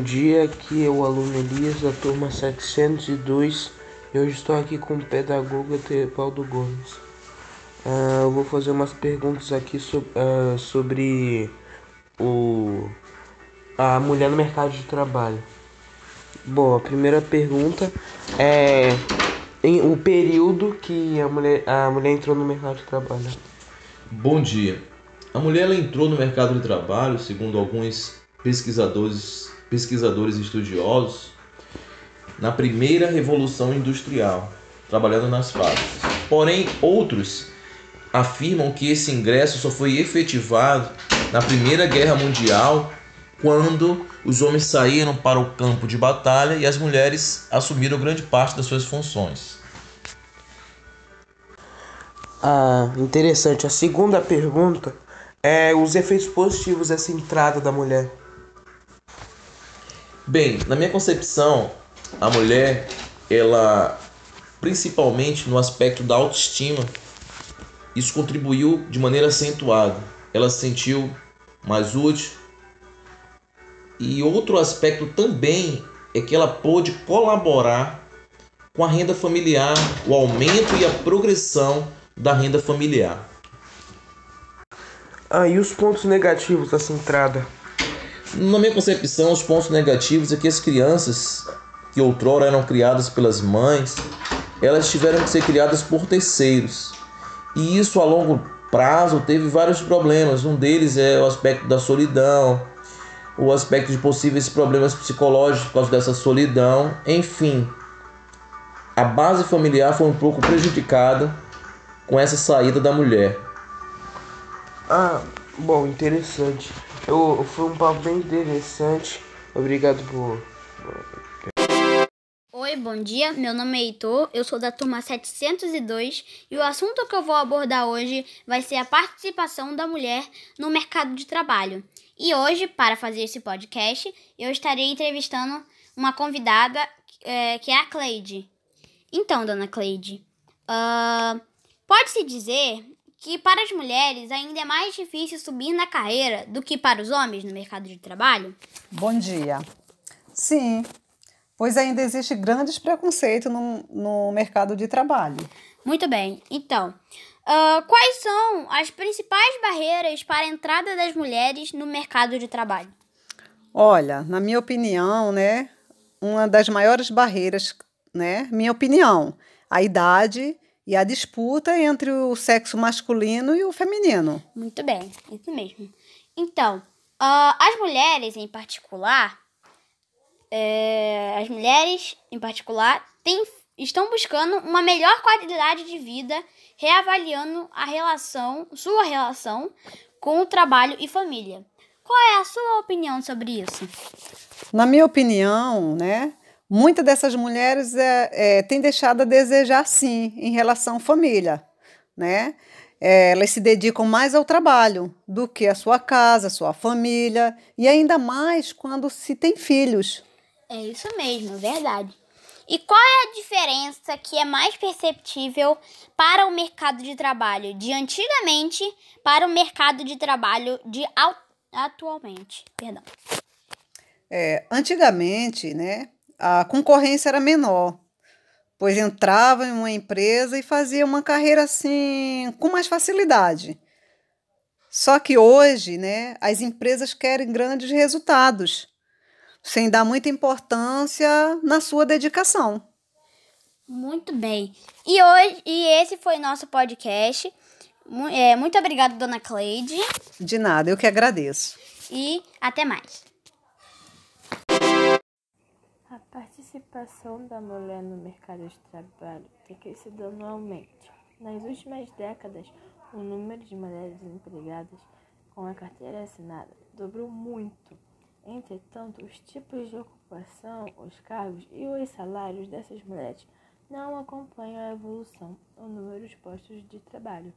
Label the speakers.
Speaker 1: dia, aqui é o aluno Elias da turma 702 e hoje estou aqui com o pedagogo Teopaldo Gomes. Uh, eu vou fazer umas perguntas aqui sobre, uh, sobre o, a mulher no mercado de trabalho. Bom, a primeira pergunta é em, o período que a mulher, a mulher entrou no mercado de trabalho.
Speaker 2: Bom dia. A mulher entrou no mercado de trabalho, segundo alguns pesquisadores, pesquisadores estudiosos, na primeira revolução industrial, trabalhando nas fábricas. Porém, outros afirmam que esse ingresso só foi efetivado na Primeira Guerra Mundial, quando os homens saíram para o campo de batalha e as mulheres assumiram grande parte das suas funções.
Speaker 1: Ah, interessante. A segunda pergunta é os efeitos positivos dessa entrada da mulher?
Speaker 2: Bem, na minha concepção, a mulher, ela, principalmente no aspecto da autoestima, isso contribuiu de maneira acentuada. Ela se sentiu mais útil. E outro aspecto também é que ela pôde colaborar com a renda familiar, o aumento e a progressão da renda familiar.
Speaker 1: Ah, e os pontos negativos dessa entrada?
Speaker 2: Na minha concepção, os pontos negativos é que as crianças que outrora eram criadas pelas mães, elas tiveram que ser criadas por terceiros. E isso a longo prazo teve vários problemas. Um deles é o aspecto da solidão, o aspecto de possíveis problemas psicológicos por causa dessa solidão. Enfim, a base familiar foi um pouco prejudicada com essa saída da mulher.
Speaker 1: Ah, bom, interessante. Eu, foi um papo bem interessante. Obrigado por.
Speaker 3: Oi, bom dia. Meu nome é Heitor, eu sou da turma 702 e o assunto que eu vou abordar hoje vai ser a participação da mulher no mercado de trabalho. E hoje, para fazer esse podcast, eu estarei entrevistando uma convidada é, que é a Cleide. Então, dona Cleide, uh, pode-se dizer que para as mulheres ainda é mais difícil subir na carreira do que para os homens no mercado de trabalho?
Speaker 4: Bom dia. Sim, pois ainda existe grandes preconceito no, no mercado de trabalho.
Speaker 3: Muito bem. Então, uh, quais são as principais barreiras para a entrada das mulheres no mercado de trabalho?
Speaker 4: Olha, na minha opinião, né, uma das maiores barreiras, né, minha opinião, a idade e a disputa entre o sexo masculino e o feminino.
Speaker 3: Muito bem, isso mesmo. Então, uh, as mulheres em particular, é, as mulheres em particular têm, estão buscando uma melhor qualidade de vida, reavaliando a relação, sua relação com o trabalho e família. Qual é a sua opinião sobre isso?
Speaker 4: Na minha opinião, né, Muitas dessas mulheres é, é, têm deixado a desejar, sim, em relação à família, né? É, elas se dedicam mais ao trabalho do que à sua casa, à sua família, e ainda mais quando se tem filhos.
Speaker 3: É isso mesmo, verdade. E qual é a diferença que é mais perceptível para o mercado de trabalho de antigamente para o mercado de trabalho de atualmente? Perdão.
Speaker 4: É, antigamente, né, a concorrência era menor, pois entrava em uma empresa e fazia uma carreira assim com mais facilidade. Só que hoje, né, as empresas querem grandes resultados, sem dar muita importância na sua dedicação.
Speaker 3: Muito bem. E hoje e esse foi nosso podcast. É, muito obrigada, dona Cleide.
Speaker 4: De nada, eu que agradeço.
Speaker 3: E até mais.
Speaker 5: A participação da mulher no mercado de trabalho tem crescido anualmente. Nas últimas décadas, o número de mulheres empregadas com a carteira assinada dobrou muito. Entretanto, os tipos de ocupação, os cargos e os salários dessas mulheres não acompanham a evolução no número de postos de trabalho.